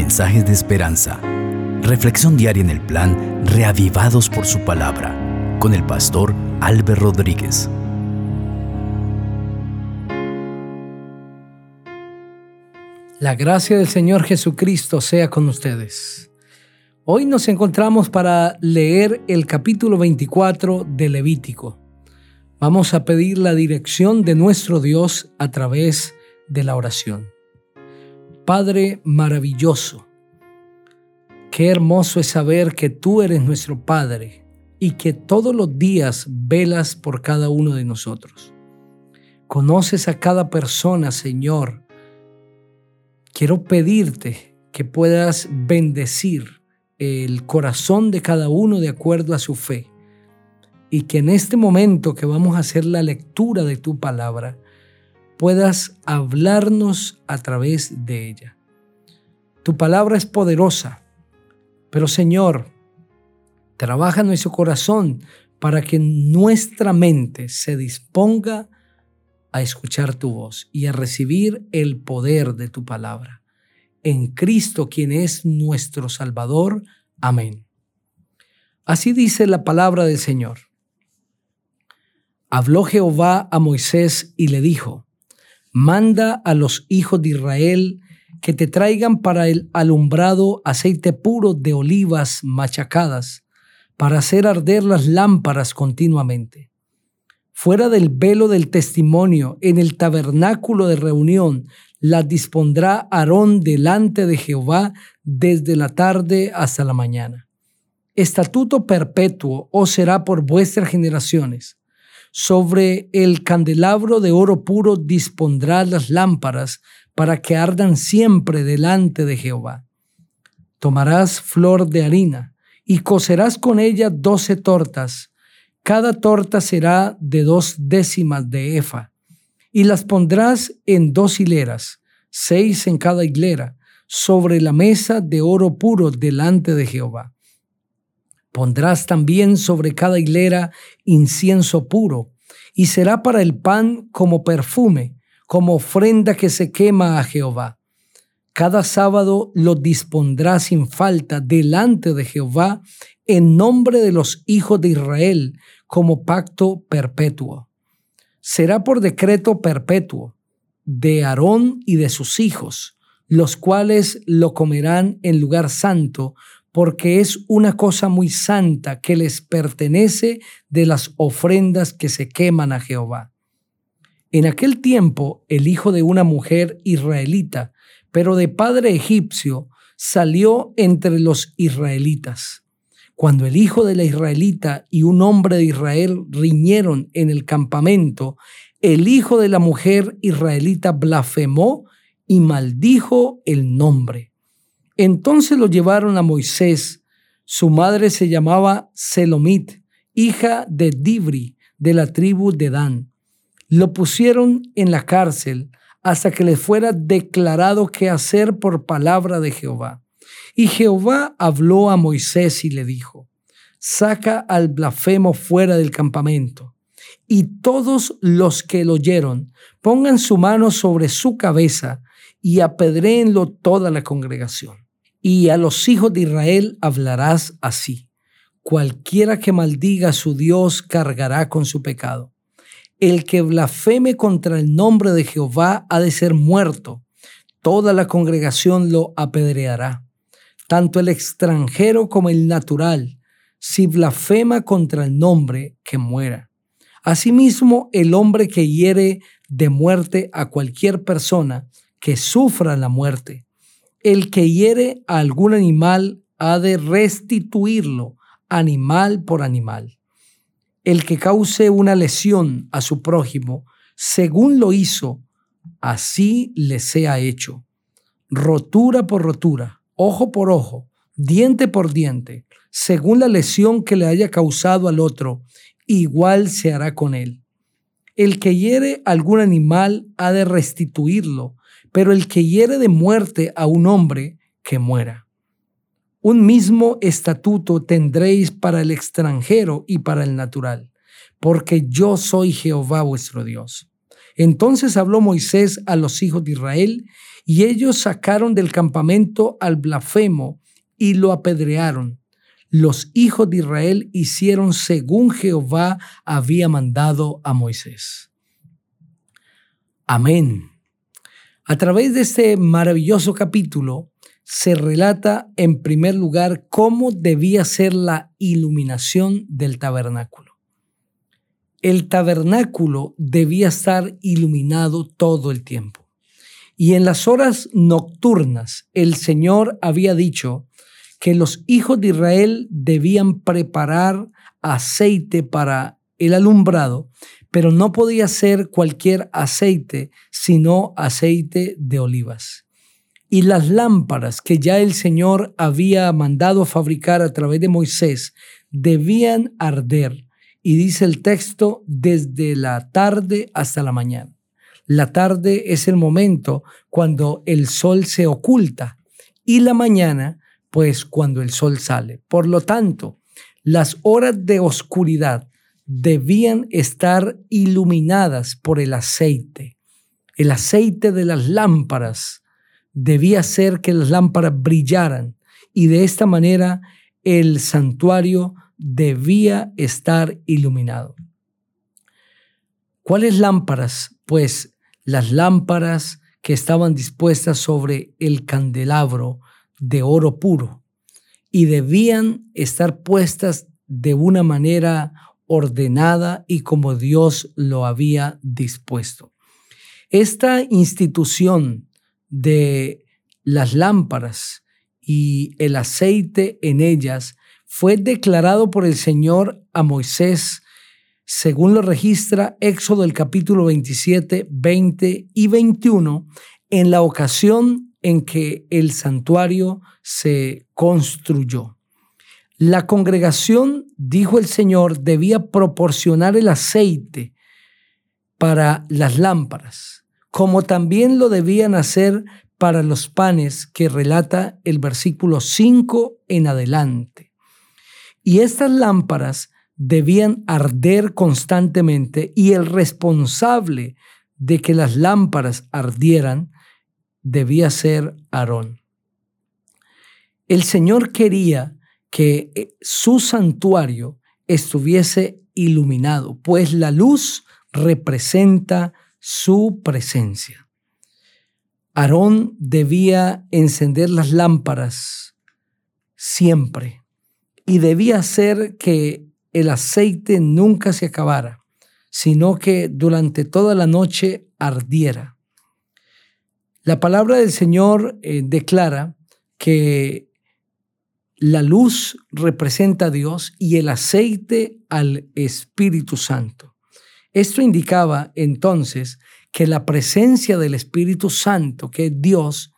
Mensajes de esperanza. Reflexión diaria en el plan Reavivados por su palabra con el pastor Álvaro Rodríguez. La gracia del Señor Jesucristo sea con ustedes. Hoy nos encontramos para leer el capítulo 24 de Levítico. Vamos a pedir la dirección de nuestro Dios a través de la oración. Padre maravilloso, qué hermoso es saber que tú eres nuestro Padre y que todos los días velas por cada uno de nosotros. Conoces a cada persona, Señor. Quiero pedirte que puedas bendecir el corazón de cada uno de acuerdo a su fe y que en este momento que vamos a hacer la lectura de tu palabra, puedas hablarnos a través de ella. Tu palabra es poderosa, pero Señor, trabaja en nuestro corazón para que nuestra mente se disponga a escuchar tu voz y a recibir el poder de tu palabra. En Cristo, quien es nuestro Salvador. Amén. Así dice la palabra del Señor. Habló Jehová a Moisés y le dijo, Manda a los hijos de Israel que te traigan para el alumbrado aceite puro de olivas machacadas, para hacer arder las lámparas continuamente. Fuera del velo del testimonio, en el tabernáculo de reunión, las dispondrá Aarón delante de Jehová desde la tarde hasta la mañana. Estatuto perpetuo os será por vuestras generaciones sobre el candelabro de oro puro dispondrás las lámparas para que ardan siempre delante de Jehová. Tomarás flor de harina y cocerás con ella doce tortas. Cada torta será de dos décimas de efa. Y las pondrás en dos hileras, seis en cada hilera, sobre la mesa de oro puro delante de Jehová. Pondrás también sobre cada hilera incienso puro, y será para el pan como perfume, como ofrenda que se quema a Jehová. Cada sábado lo dispondrá sin falta delante de Jehová en nombre de los hijos de Israel como pacto perpetuo. Será por decreto perpetuo de Aarón y de sus hijos, los cuales lo comerán en lugar santo porque es una cosa muy santa que les pertenece de las ofrendas que se queman a Jehová. En aquel tiempo el hijo de una mujer israelita, pero de padre egipcio, salió entre los israelitas. Cuando el hijo de la israelita y un hombre de Israel riñeron en el campamento, el hijo de la mujer israelita blasfemó y maldijo el nombre. Entonces lo llevaron a Moisés. Su madre se llamaba Selomit, hija de Dibri, de la tribu de Dan. Lo pusieron en la cárcel hasta que le fuera declarado qué hacer por palabra de Jehová. Y Jehová habló a Moisés y le dijo, saca al blasfemo fuera del campamento. Y todos los que lo oyeron pongan su mano sobre su cabeza y apedréenlo toda la congregación. Y a los hijos de Israel hablarás así. Cualquiera que maldiga a su Dios cargará con su pecado. El que blasfeme contra el nombre de Jehová ha de ser muerto. Toda la congregación lo apedreará. Tanto el extranjero como el natural, si blasfema contra el nombre, que muera. Asimismo, el hombre que hiere de muerte a cualquier persona, que sufra la muerte el que hiere a algún animal ha de restituirlo animal por animal. El que cause una lesión a su prójimo, según lo hizo, así le sea hecho. Rotura por rotura, ojo por ojo, diente por diente, según la lesión que le haya causado al otro, igual se hará con él. El que hiere algún animal ha de restituirlo pero el que hiere de muerte a un hombre, que muera. Un mismo estatuto tendréis para el extranjero y para el natural, porque yo soy Jehová vuestro Dios. Entonces habló Moisés a los hijos de Israel, y ellos sacaron del campamento al blasfemo y lo apedrearon. Los hijos de Israel hicieron según Jehová había mandado a Moisés. Amén. A través de este maravilloso capítulo se relata en primer lugar cómo debía ser la iluminación del tabernáculo. El tabernáculo debía estar iluminado todo el tiempo. Y en las horas nocturnas el Señor había dicho que los hijos de Israel debían preparar aceite para el alumbrado pero no podía ser cualquier aceite, sino aceite de olivas. Y las lámparas que ya el Señor había mandado fabricar a través de Moisés debían arder. Y dice el texto, desde la tarde hasta la mañana. La tarde es el momento cuando el sol se oculta y la mañana, pues cuando el sol sale. Por lo tanto, las horas de oscuridad debían estar iluminadas por el aceite. El aceite de las lámparas debía hacer que las lámparas brillaran y de esta manera el santuario debía estar iluminado. ¿Cuáles lámparas? Pues las lámparas que estaban dispuestas sobre el candelabro de oro puro y debían estar puestas de una manera ordenada y como Dios lo había dispuesto. Esta institución de las lámparas y el aceite en ellas fue declarado por el Señor a Moisés, según lo registra Éxodo el capítulo 27, 20 y 21, en la ocasión en que el santuario se construyó. La congregación, dijo el Señor, debía proporcionar el aceite para las lámparas, como también lo debían hacer para los panes que relata el versículo 5 en adelante. Y estas lámparas debían arder constantemente y el responsable de que las lámparas ardieran debía ser Aarón. El Señor quería que eh, su santuario estuviese iluminado, pues la luz representa su presencia. Aarón debía encender las lámparas siempre y debía hacer que el aceite nunca se acabara, sino que durante toda la noche ardiera. La palabra del Señor eh, declara que la luz representa a Dios y el aceite al Espíritu Santo. Esto indicaba entonces que la presencia del Espíritu Santo, que es Dios,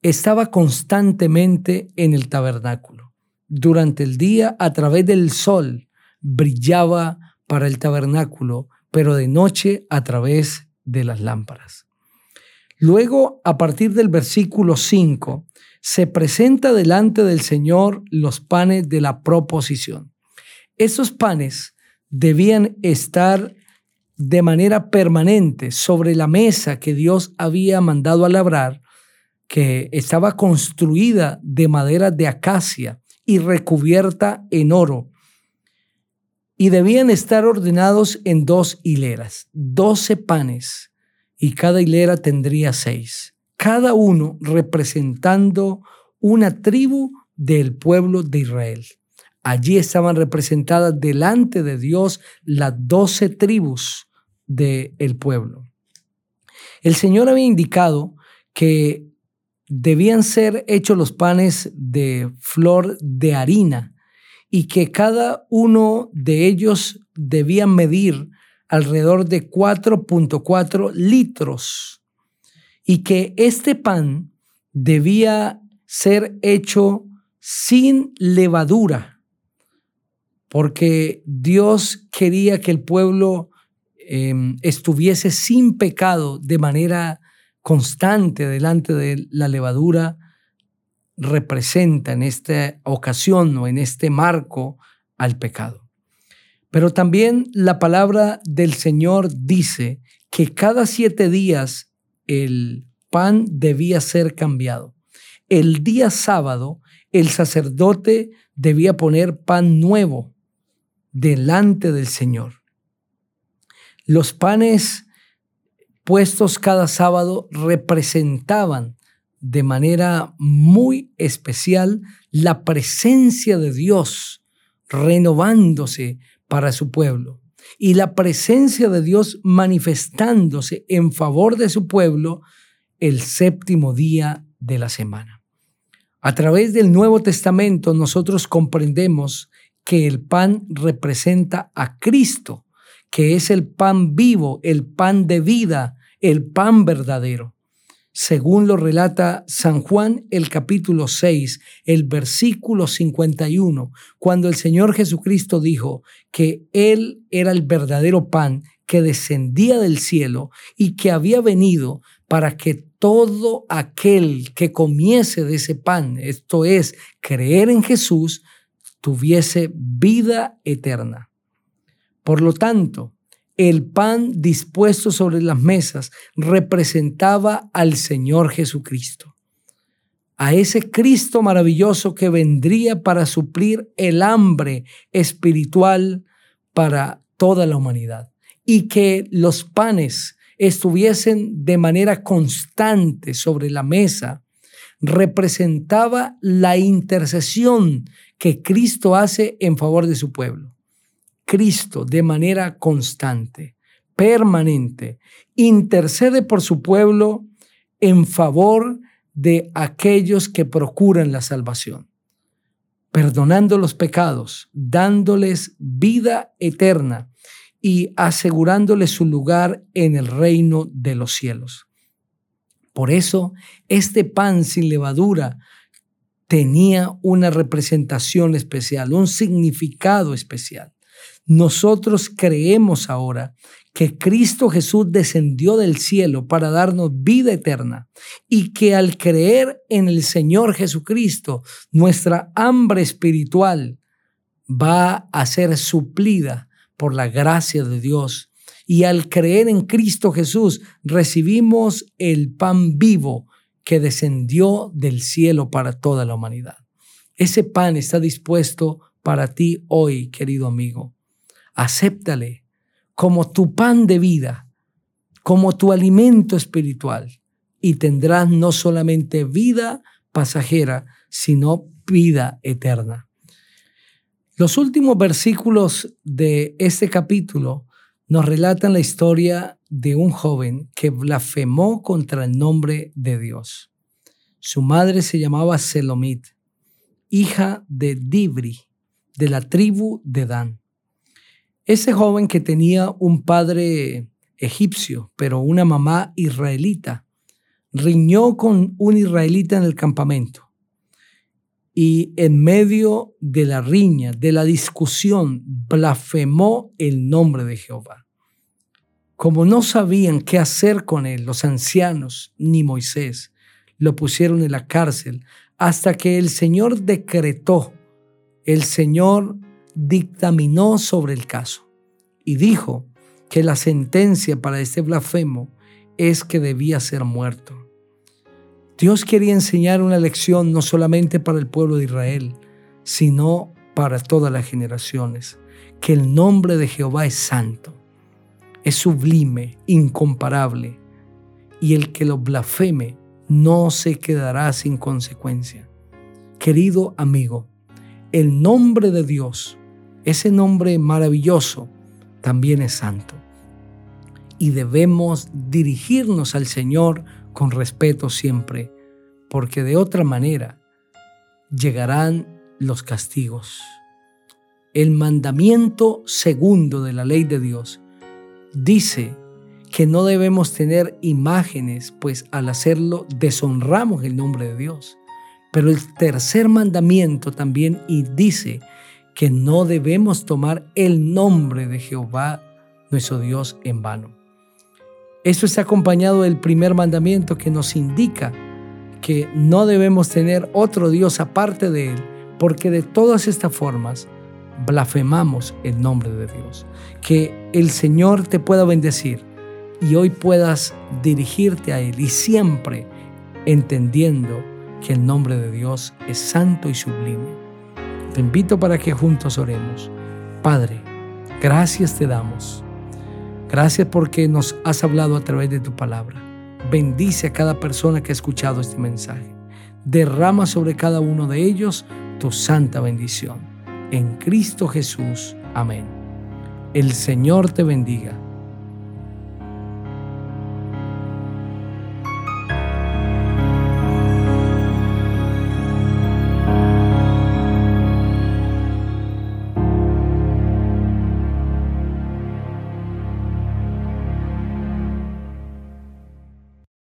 estaba constantemente en el tabernáculo. Durante el día, a través del sol, brillaba para el tabernáculo, pero de noche a través de las lámparas. Luego, a partir del versículo 5, se presenta delante del Señor los panes de la proposición. Esos panes debían estar de manera permanente sobre la mesa que Dios había mandado a labrar, que estaba construida de madera de acacia y recubierta en oro. Y debían estar ordenados en dos hileras, doce panes, y cada hilera tendría seis cada uno representando una tribu del pueblo de Israel. Allí estaban representadas delante de Dios las doce tribus del pueblo. El Señor había indicado que debían ser hechos los panes de flor de harina y que cada uno de ellos debía medir alrededor de 4.4 litros y que este pan debía ser hecho sin levadura, porque Dios quería que el pueblo em, estuviese sin pecado de manera constante delante de la levadura, representa en esta ocasión o en este marco al pecado. Pero también la palabra del Señor dice que cada siete días el pan debía ser cambiado. El día sábado el sacerdote debía poner pan nuevo delante del Señor. Los panes puestos cada sábado representaban de manera muy especial la presencia de Dios renovándose para su pueblo y la presencia de Dios manifestándose en favor de su pueblo el séptimo día de la semana. A través del Nuevo Testamento nosotros comprendemos que el pan representa a Cristo, que es el pan vivo, el pan de vida, el pan verdadero según lo relata San Juan el capítulo 6, el versículo 51, cuando el Señor Jesucristo dijo que Él era el verdadero pan que descendía del cielo y que había venido para que todo aquel que comiese de ese pan, esto es, creer en Jesús, tuviese vida eterna. Por lo tanto, el pan dispuesto sobre las mesas representaba al Señor Jesucristo, a ese Cristo maravilloso que vendría para suplir el hambre espiritual para toda la humanidad y que los panes estuviesen de manera constante sobre la mesa representaba la intercesión que Cristo hace en favor de su pueblo. Cristo de manera constante, permanente, intercede por su pueblo en favor de aquellos que procuran la salvación, perdonando los pecados, dándoles vida eterna y asegurándoles su lugar en el reino de los cielos. Por eso, este pan sin levadura tenía una representación especial, un significado especial. Nosotros creemos ahora que Cristo Jesús descendió del cielo para darnos vida eterna y que al creer en el Señor Jesucristo, nuestra hambre espiritual va a ser suplida por la gracia de Dios. Y al creer en Cristo Jesús, recibimos el pan vivo que descendió del cielo para toda la humanidad. Ese pan está dispuesto para ti hoy, querido amigo acéptale como tu pan de vida, como tu alimento espiritual, y tendrás no solamente vida pasajera, sino vida eterna. Los últimos versículos de este capítulo nos relatan la historia de un joven que blasfemó contra el nombre de Dios. Su madre se llamaba Selomit, hija de Dibri, de la tribu de Dan. Ese joven que tenía un padre egipcio, pero una mamá israelita, riñó con un israelita en el campamento. Y en medio de la riña, de la discusión, blasfemó el nombre de Jehová. Como no sabían qué hacer con él los ancianos ni Moisés, lo pusieron en la cárcel hasta que el Señor decretó, el Señor dictaminó sobre el caso y dijo que la sentencia para este blasfemo es que debía ser muerto. Dios quería enseñar una lección no solamente para el pueblo de Israel, sino para todas las generaciones, que el nombre de Jehová es santo, es sublime, incomparable, y el que lo blasfeme no se quedará sin consecuencia. Querido amigo, el nombre de Dios ese nombre maravilloso también es santo. Y debemos dirigirnos al Señor con respeto siempre, porque de otra manera llegarán los castigos. El mandamiento segundo de la ley de Dios dice que no debemos tener imágenes, pues al hacerlo deshonramos el nombre de Dios. Pero el tercer mandamiento también y dice que no debemos tomar el nombre de Jehová, nuestro Dios, en vano. Esto está acompañado del primer mandamiento que nos indica que no debemos tener otro Dios aparte de Él, porque de todas estas formas blasfemamos el nombre de Dios. Que el Señor te pueda bendecir y hoy puedas dirigirte a Él y siempre entendiendo que el nombre de Dios es santo y sublime. Te invito para que juntos oremos. Padre, gracias te damos. Gracias porque nos has hablado a través de tu palabra. Bendice a cada persona que ha escuchado este mensaje. Derrama sobre cada uno de ellos tu santa bendición. En Cristo Jesús. Amén. El Señor te bendiga